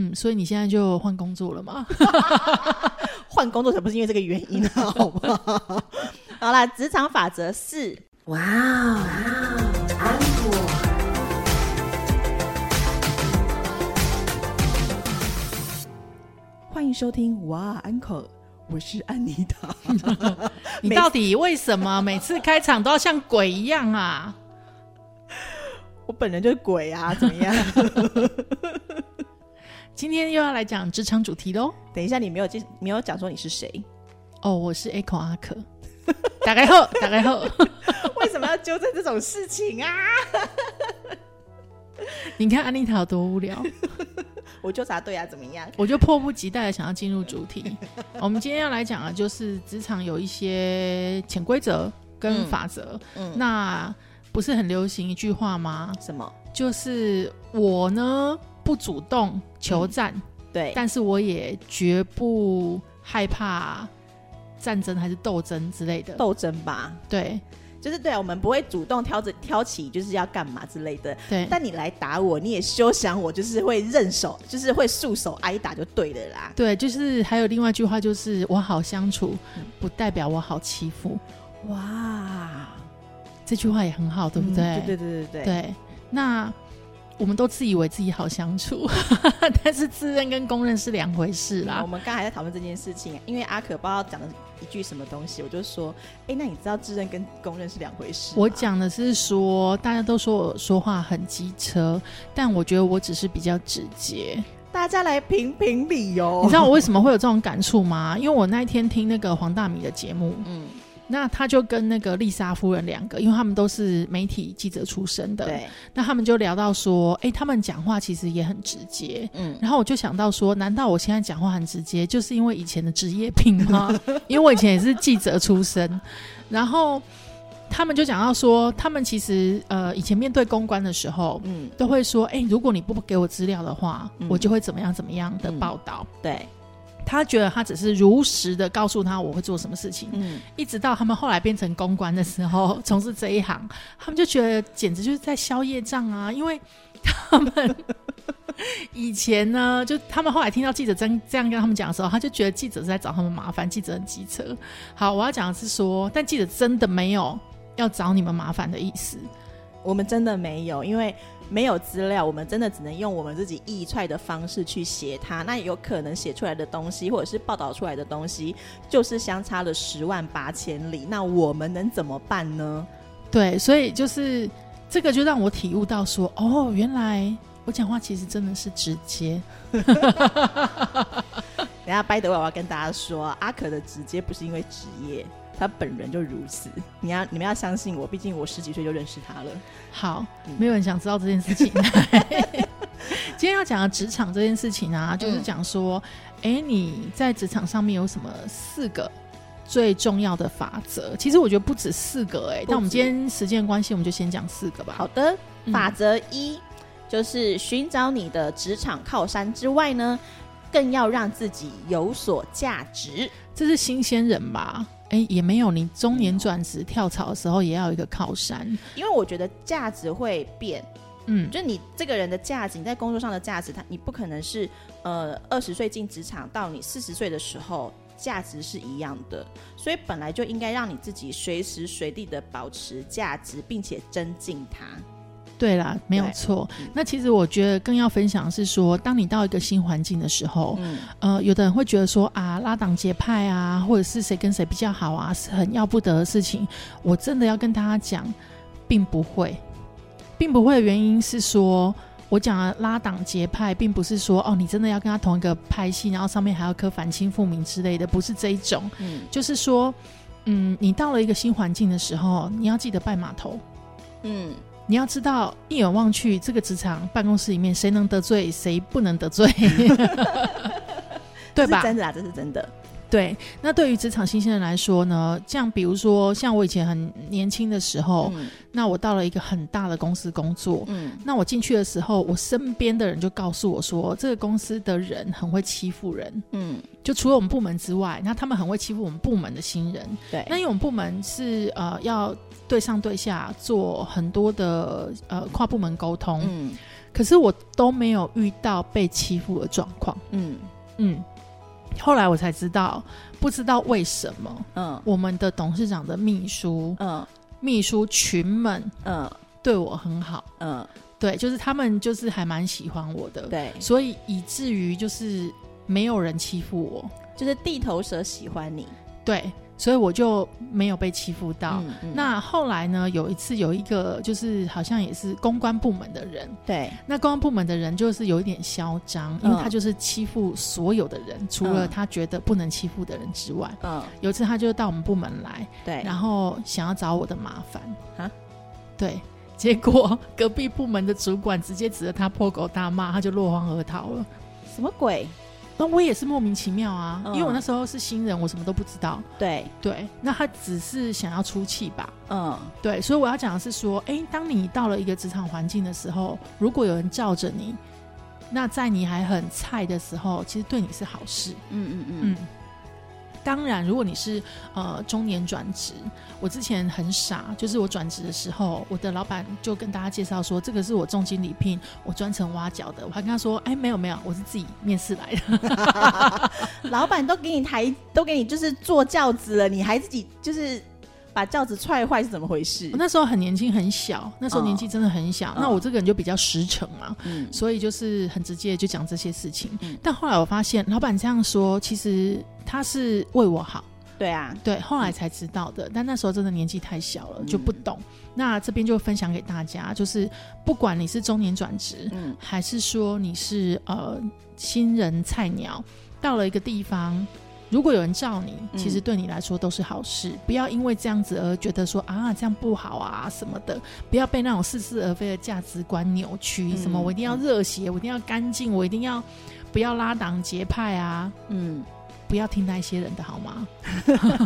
嗯，所以你现在就换工作了吗？换工作才不是因为这个原因啊，好不好？好啦，职场法则四，哇哦，安果，欢迎收听哇安可，我是安妮塔。你到底为什么每次开场都要像鬼一样啊？我本人就是鬼啊，怎么样？今天又要来讲职场主题喽。等一下，你没有介，没有讲说你是谁？哦，我是 Echo 阿可。打开后，打开后，为什么要纠正这种事情啊？你看安妮塔有多无聊。我纠察对啊，怎么样？我就迫不及待的想要进入主题。我们今天要来讲的，就是职场有一些潜规则跟法则。嗯，那不是很流行一句话吗？什么？就是我呢。不主动求战，对，但是我也绝不害怕战争还是斗争之类的斗争吧。对，就是对啊，我们不会主动挑着挑起就是要干嘛之类的。对，但你来打我，你也休想我就是会认手，就是会束手挨打就对了啦。对，就是还有另外一句话，就是我好相处，不代表我好欺负。哇，这句话也很好，对不对？对对对对对。对，那。我们都自以为自己好相处，但是自认跟公认是两回事啦。我们刚才在讨论这件事情，因为阿可不知道讲的一句什么东西，我就说：“哎，那你知道自认跟公认是两回事？”我讲的是说，大家都说我说话很机车，但我觉得我只是比较直接。大家来评评理哦。你知道我为什么会有这种感触吗？因为我那一天听那个黄大米的节目，嗯。那他就跟那个丽莎夫人两个，因为他们都是媒体记者出身的，对。那他们就聊到说，哎，他们讲话其实也很直接，嗯。然后我就想到说，难道我现在讲话很直接，就是因为以前的职业病吗？因为我以前也是记者出身。然后他们就讲到说，他们其实呃，以前面对公关的时候，嗯，都会说，哎，如果你不给我资料的话，我就会怎么样怎么样的报道，对。他觉得他只是如实的告诉他我会做什么事情，嗯，一直到他们后来变成公关的时候，从事这一行，他们就觉得简直就是在消业障啊！因为他们 以前呢，就他们后来听到记者真这样跟他们讲的时候，他就觉得记者是在找他们麻烦，记者很机车。好，我要讲的是说，但记者真的没有要找你们麻烦的意思，我们真的没有，因为。没有资料，我们真的只能用我们自己臆揣的方式去写它。那有可能写出来的东西，或者是报道出来的东西，就是相差了十万八千里。那我们能怎么办呢？对，所以就是这个，就让我体悟到说，哦，原来我讲话其实真的是直接。等下掰的话，我要跟大家说，阿可的直接不是因为职业。他本人就如此，你要你们要相信我，毕竟我十几岁就认识他了。好，没有人想知道这件事情。今天要讲的职场这件事情啊，就是讲说，哎，你在职场上面有什么四个最重要的法则？其实我觉得不止四个，哎，但我们今天时间关系，我们就先讲四个吧。好的，法则一就是寻找你的职场靠山之外呢，更要让自己有所价值。这是新鲜人吧？哎，也没有。你中年转职跳槽的时候，也要一个靠山。因为我觉得价值会变，嗯，就你这个人的价值，你在工作上的价值，他你不可能是呃二十岁进职场到你四十岁的时候价值是一样的，所以本来就应该让你自己随时随地的保持价值，并且增进它。对啦，没有错。那其实我觉得更要分享是说，当你到一个新环境的时候，嗯，呃，有的人会觉得说啊，拉党结派啊，或者是谁跟谁比较好啊，是很要不得的事情。我真的要跟大家讲，并不会，并不会的原因是说，我讲拉党结派，并不是说哦，你真的要跟他同一个派系，然后上面还要刻反清复明之类的，不是这一种。嗯，就是说，嗯，你到了一个新环境的时候，你要记得拜码头。嗯。你要知道，一眼望去，这个职场办公室里面，谁能得罪，谁不能得罪，对吧？真的啊，这是真的。对，那对于职场新鲜人来说呢，像比如说，像我以前很年轻的时候，那我到了一个很大的公司工作，嗯，那我进去的时候，我身边的人就告诉我说，这个公司的人很会欺负人，嗯，就除了我们部门之外，那他们很会欺负我们部门的新人，对，那因为我们部门是呃要对上对下做很多的呃跨部门沟通，嗯。可是我都没有遇到被欺负的状况。嗯嗯，后来我才知道，不知道为什么，嗯，我们的董事长的秘书，嗯，秘书群们，嗯，对我很好，嗯，对，就是他们就是还蛮喜欢我的，对，所以以至于就是没有人欺负我，就是地头蛇喜欢你，对。所以我就没有被欺负到。那后来呢？有一次有一个就是好像也是公关部门的人，对，那公关部门的人就是有一点嚣张，因为他就是欺负所有的人，除了他觉得不能欺负的人之外。嗯，有一次他就到我们部门来，对，然后想要找我的麻烦啊，对，结果隔壁部门的主管直接指着他破口大骂，他就落荒而逃了。什么鬼？那我也是莫名其妙啊，因为我那时候是新人，我什么都不知道。对对，那他只是想要出气吧？嗯，对，所以我要讲的是说，哎，当你到了一个职场环境的时候，如果有人罩着你，那在你还很菜的时候，其实对你是好事。嗯嗯嗯。当然，如果你是呃中年转职，我之前很傻，就是我转职的时候，我的老板就跟大家介绍说，这个是我重金礼聘，我专程挖角的。我还跟他说，哎，没有没有，我是自己面试来的。老板都给你抬，都给你就是坐轿子了，你还自己就是。把轿子踹坏是怎么回事？那时候很年轻很小，那时候年纪真的很小。那我这个人就比较实诚嘛，所以就是很直接就讲这些事情。但后来我发现，老板这样说，其实他是为我好。对啊，对，后来才知道的。但那时候真的年纪太小了，就不懂。那这边就分享给大家，就是不管你是中年转职，嗯，还是说你是呃新人菜鸟，到了一个地方。如果有人罩你，其实对你来说都是好事。不要因为这样子而觉得说啊这样不好啊什么的，不要被那种似是而非的价值观扭曲。什么我一定要热血，我一定要干净，我一定要不要拉党结派啊？嗯。不要听那些人的好吗？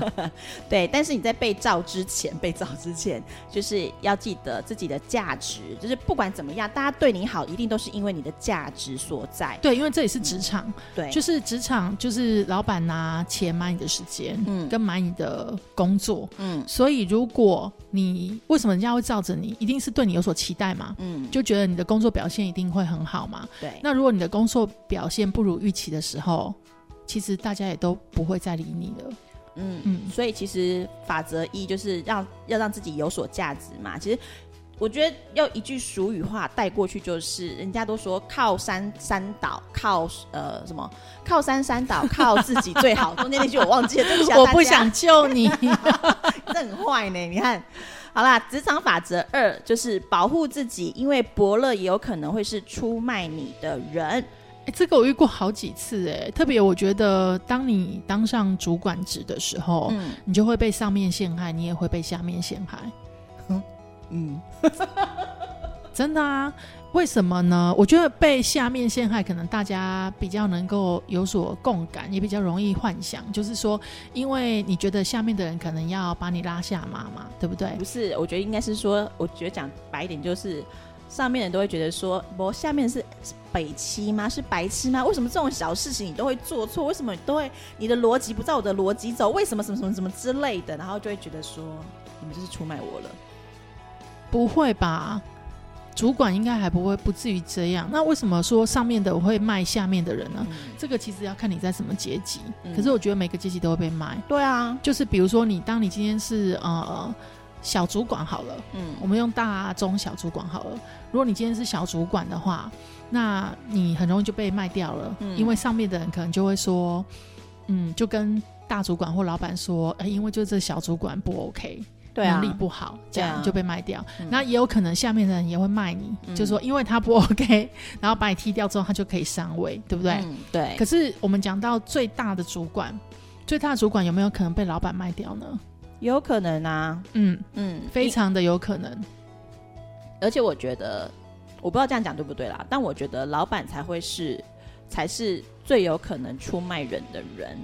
对，但是你在被照之前，被照之前，就是要记得自己的价值。就是不管怎么样，大家对你好，一定都是因为你的价值所在。对，因为这里是职场，对，就是职场，就是老板拿钱买你的时间，嗯，跟买你的工作，嗯。所以，如果你为什么人家会罩着你，一定是对你有所期待嘛，嗯，就觉得你的工作表现一定会很好嘛。对。那如果你的工作表现不如预期的时候，其实大家也都不会再理你了，嗯嗯，所以其实法则一就是让要让自己有所价值嘛。其实我觉得要一句俗语话带过去，就是人家都说靠山山倒，靠呃什么靠山山倒，靠自己最好。中间那句我忘记了，对不起，我不想救你，这很坏呢。你看，好啦，职场法则二就是保护自己，因为伯乐也有可能会是出卖你的人。哎，这个我遇过好几次哎，特别我觉得，当你当上主管职的时候，嗯，你就会被上面陷害，你也会被下面陷害。嗯，真的啊？为什么呢？我觉得被下面陷害，可能大家比较能够有所共感，也比较容易幻想，就是说，因为你觉得下面的人可能要把你拉下马嘛，对不对？不是，我觉得应该是说，我觉得讲白一点就是。上面人都会觉得说，我下面是北七吗？是白痴吗？为什么这种小事情你都会做错？为什么你都会你的逻辑不照我的逻辑走？为什么什么什么什么之类的？然后就会觉得说，你们就是出卖我了。不会吧？主管应该还不会不至于这样。那为什么说上面的我会卖下面的人呢？这个其实要看你在什么阶级。可是我觉得每个阶级都会被卖。对啊，就是比如说你，当你今天是呃。小主管好了，嗯，我们用大中小主管好了。如果你今天是小主管的话，那你很容易就被卖掉了，嗯，因为上面的人可能就会说，嗯，就跟大主管或老板说，哎，因为就这小主管不 OK，对能力不好，这样就被卖掉。那也有可能下面的人也会卖你，就说因为他不 OK，然后把你踢掉之后，他就可以上位，对不对？对。可是我们讲到最大的主管，最大的主管有没有可能被老板卖掉呢？有可能啊，嗯嗯，非常的有可能。而且我觉得，我不知道这样讲对不对啦，但我觉得老板才会是，才是最有可能出卖人的人。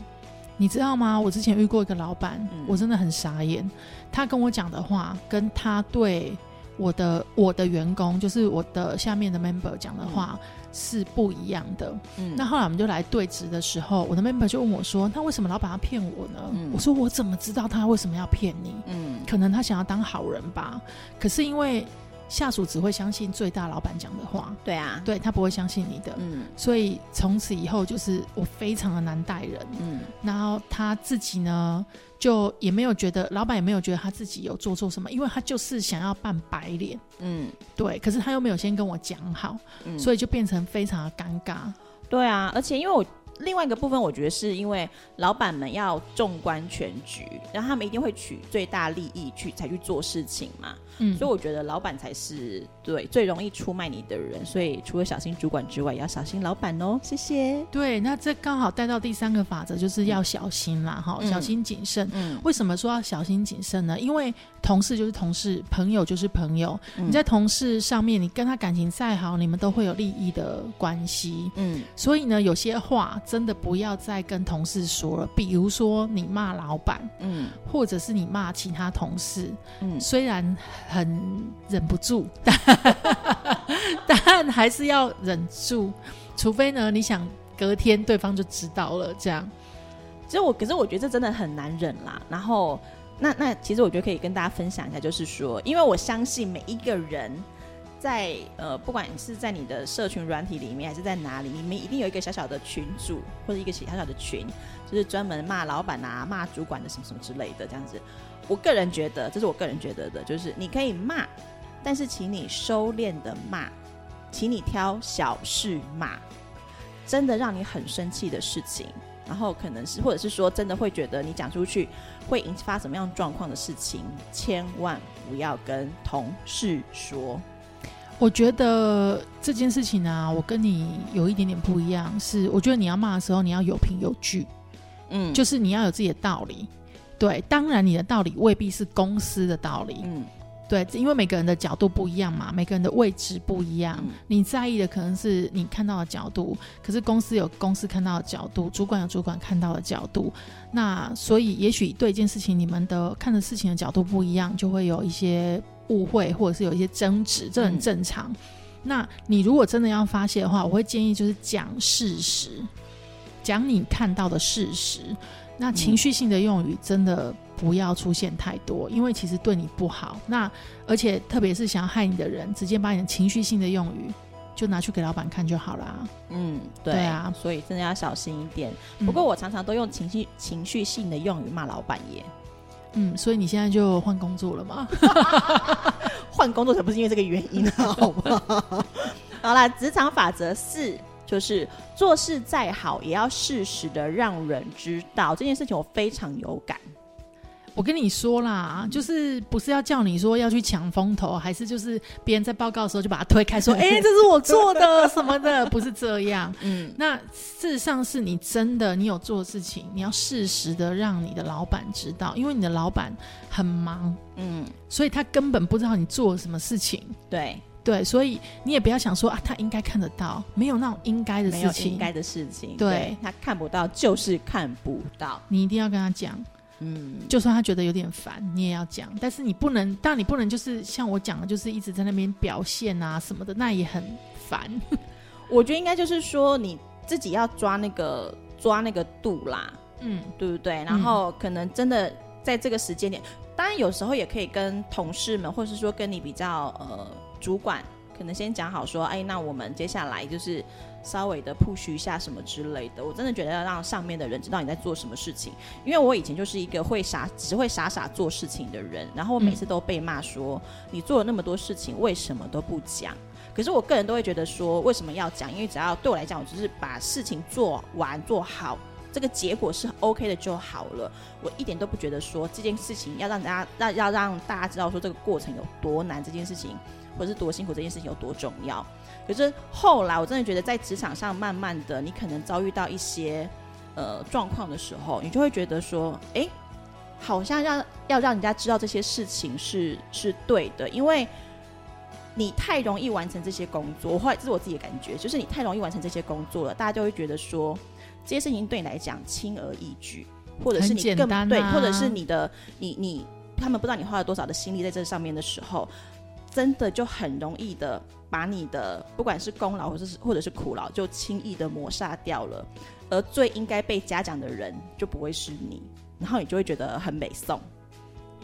你知道吗？我之前遇过一个老板，我真的很傻眼。他跟我讲的话，跟他对我的我的员工，就是我的下面的 member 讲的话。是不一样的。嗯，那后来我们就来对质的时候，我的 member 就问我说：“那为什么老板要骗我呢？”我说：“我怎么知道他为什么要骗你？嗯，可能他想要当好人吧。可是因为下属只会相信最大老板讲的话，对啊，对他不会相信你的，嗯，所以从此以后就是我非常的难待人，嗯，然后他自己呢，就也没有觉得老板也没有觉得他自己有做错什么，因为他就是想要扮白脸，嗯，对，可是他又没有先跟我讲好，所以就变成非常的尴尬，对啊，而且因为我。另外一个部分，我觉得是因为老板们要纵观全局，然后他们一定会取最大利益去才去做事情嘛。嗯，所以我觉得老板才是对最容易出卖你的人。所以除了小心主管之外，也要小心老板哦。谢谢。对，那这刚好带到第三个法则，就是要小心啦，哈，小心谨慎。嗯，为什么说要小心谨慎呢？因为同事就是同事，朋友就是朋友。你在同事上面，你跟他感情再好，你们都会有利益的关系。嗯，所以呢，有些话。真的不要再跟同事说了，比如说你骂老板，嗯，或者是你骂其他同事，嗯，虽然很忍不住，但还是要忍住，除非呢，你想隔天对方就知道了，这样。其实我，可是我觉得这真的很难忍啦。然后，那那其实我觉得可以跟大家分享一下，就是说，因为我相信每一个人。在呃，不管是在你的社群软体里面，还是在哪里，你们一定有一个小小的群组，或者一个小小的群，就是专门骂老板啊、骂主管的什么什么之类的这样子。我个人觉得，这是我个人觉得的，就是你可以骂，但是请你收敛的骂，请你挑小事骂，真的让你很生气的事情，然后可能是或者是说真的会觉得你讲出去会引发什么样状况的事情，千万不要跟同事说。我觉得这件事情呢，我跟你有一点点不一样，是我觉得你要骂的时候，你要有凭有据，嗯，就是你要有自己的道理，对，当然你的道理未必是公司的道理，嗯，对，因为每个人的角度不一样嘛，每个人的位置不一样，你在意的可能是你看到的角度，可是公司有公司看到的角度，主管有主管看到的角度，那所以也许对一件事情，你们的看的事情的角度不一样，就会有一些。误会或者是有一些争执，这很正常。那你如果真的要发泄的话，我会建议就是讲事实，讲你看到的事实。那情绪性的用语真的不要出现太多，因为其实对你不好。那而且特别是想要害你的人，直接把你的情绪性的用语就拿去给老板看就好啦。嗯，对啊，所以真的要小心一点。不过我常常都用情绪情绪性的用语骂老板耶。嗯，所以你现在就换工作了吗？换工作才不是因为这个原因，好吗？好啦，职场法则四就是做事再好，也要适时的让人知道这件事情，我非常有感。我跟你说啦，就是不是要叫你说要去抢风头，还是就是别人在报告的时候就把他推开，说：“哎，这是我做的什么的？” 不是这样。嗯，那事实上是你真的你有做事情，你要适时的让你的老板知道，因为你的老板很忙，嗯，所以他根本不知道你做了什么事情。对对，所以你也不要想说啊，他应该看得到，没有那种应该的事情，应该的事情，对他看不到就是看不到，你一定要跟他讲。嗯，就算他觉得有点烦，你也要讲。但是你不能，当然你不能就是像我讲的，就是一直在那边表现啊什么的，那也很烦。我觉得应该就是说你自己要抓那个抓那个度啦，嗯，对不对？然后可能真的在这个时间点，当然有时候也可以跟同事们，或者是说跟你比较呃主管，可能先讲好说，哎，那我们接下来就是。稍微的 push 一下什么之类的，我真的觉得要让上面的人知道你在做什么事情。因为我以前就是一个会傻，只会傻傻做事情的人，然后我每次都被骂说你做了那么多事情，为什么都不讲？可是我个人都会觉得说，为什么要讲？因为只要对我来讲，我只是把事情做完做好，这个结果是 OK 的就好了。我一点都不觉得说这件事情要让大家让要让大家知道说这个过程有多难，这件事情或者是多辛苦，这件事情有多重要。可是后来，我真的觉得在职场上，慢慢的，你可能遭遇到一些呃状况的时候，你就会觉得说，哎，好像让要让人家知道这些事情是是对的，因为你太容易完成这些工作，或者这是我自己的感觉，就是你太容易完成这些工作了，大家就会觉得说这些事情对你来讲轻而易举，或者是你更对，或者是你的你你他们不知道你花了多少的心力在这上面的时候。真的就很容易的把你的不管是功劳或者是或者是苦劳，就轻易的抹杀掉了，而最应该被嘉奖的人就不会是你，然后你就会觉得很美颂。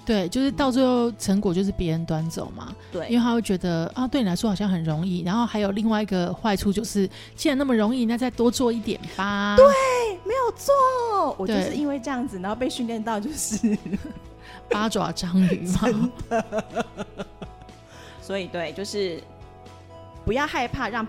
对，就是到最后成果就是别人端走嘛。对，因为他会觉得啊，对你来说好像很容易。然后还有另外一个坏处就是，既然那么容易，那再多做一点吧。对，没有错。我就是因为这样子，然后被训练到就是 八爪章鱼嘛。所以对，就是不要害怕让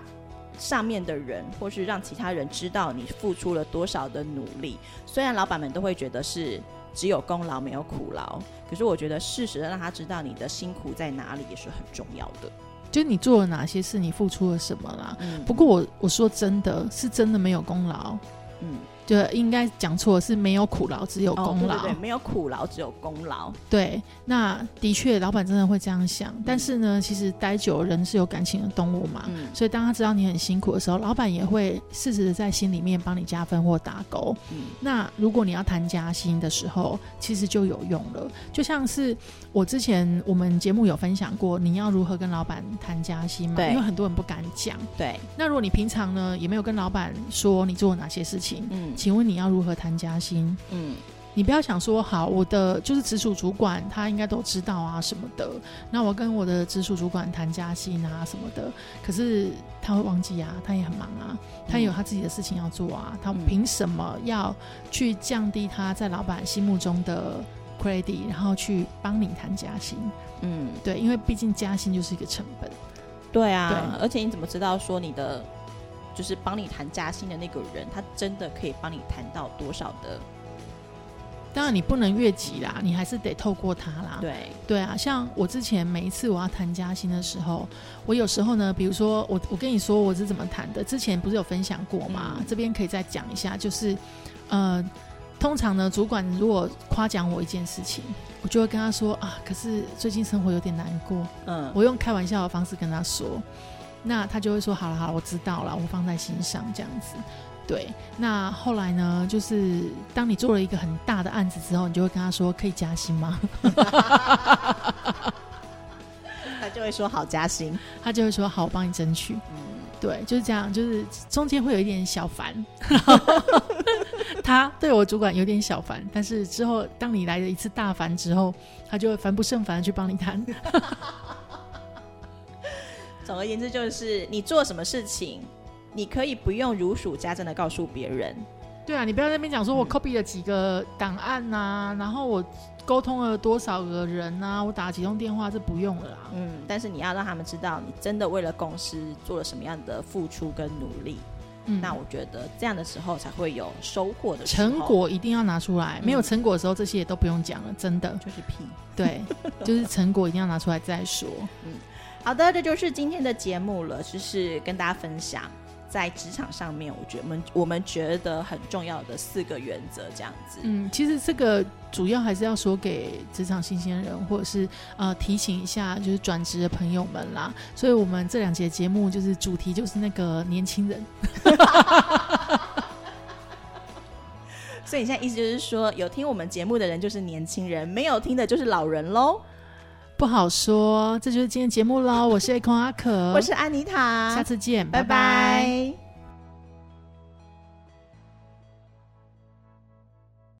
上面的人，或是让其他人知道你付出了多少的努力。虽然老板们都会觉得是。只有功劳没有苦劳，可是我觉得适时的让他知道你的辛苦在哪里也是很重要的。就你做了哪些事，你付出了什么啦？嗯。不过我我说真的是真的没有功劳。嗯。就应该讲错，是没有苦劳，只有功劳。对对对，没有苦劳，只有功劳。对，那的确，老板真的会这样想。但是呢，其实待久，人是有感情的动物嘛。嗯。所以当他知道你很辛苦的时候，老板也会适时的在心里面帮你加分或打勾。嗯。那如果你要谈加薪的时候，其实就有用了。就像是我之前我们节目有分享过，你要如何跟老板谈加薪嘛？对。因为很多人不敢讲。对。那如果你平常呢，也没有跟老板说你做了哪些事情，嗯。请问你要如何谈加薪？嗯，你不要想说好，我的就是直属主管，他应该都知道啊什么的。那我跟我的直属主管谈加薪啊什么的，可是他会忘记啊，他也很忙啊，他也有他自己的事情要做啊，他凭什么要去降低他在老板心目中的 credit，然后去帮你谈加薪？嗯，对，因为毕竟加薪就是一个成本。对啊，而且你怎么知道说你的？就是帮你谈加薪的那个人，他真的可以帮你谈到多少的？当然你不能越级啦，你还是得透过他啦。对对啊，像我之前每一次我要谈加薪的时候，我有时候呢，比如说我我跟你说我是怎么谈的，之前不是有分享过吗？这边可以再讲一下，就是呃，通常呢，主管如果夸奖我一件事情，我就会跟他说啊，可是最近生活有点难过。嗯，我用开玩笑的方式跟他说。那他就会说：“好了好了，我知道了，我放在心上。”这样子，对。那后来呢？就是当你做了一个很大的案子之后，你就会跟他说：“可以加薪吗？” 他就会说：“好加薪。”他就会说：“好，我帮你争取。”嗯，对，就是这样。就是中间会有一点小烦，他对我主管有点小烦，但是之后当你来了一次大烦之后，他就会烦不胜烦的去帮你谈。总而言之，就是你做什么事情，你可以不用如数家珍的告诉别人。对啊，你不要在那边讲说我 copy 了几个档案呐，然后我沟通了多少个人呐，我打了几通电话，这不用了啦。嗯，但是你要让他们知道，你真的为了公司做了什么样的付出跟努力。嗯，那我觉得这样的时候才会有收获的成果，一定要拿出来。没有成果的时候，这些也都不用讲了，真的就是屁。对，就是成果一定要拿出来再说。嗯。好的，这就是今天的节目了，就是跟大家分享在职场上面，我觉得我们我们觉得很重要的四个原则，这样子。嗯，其实这个主要还是要说给职场新鲜人，或者是呃提醒一下，就是转职的朋友们啦。所以我们这两节节目就是主题就是那个年轻人。所以你现在意思就是说，有听我们节目的人就是年轻人，没有听的就是老人喽。不好说，这就是今天节目喽。我是 A 空阿可，我是安妮塔，下次见，拜拜。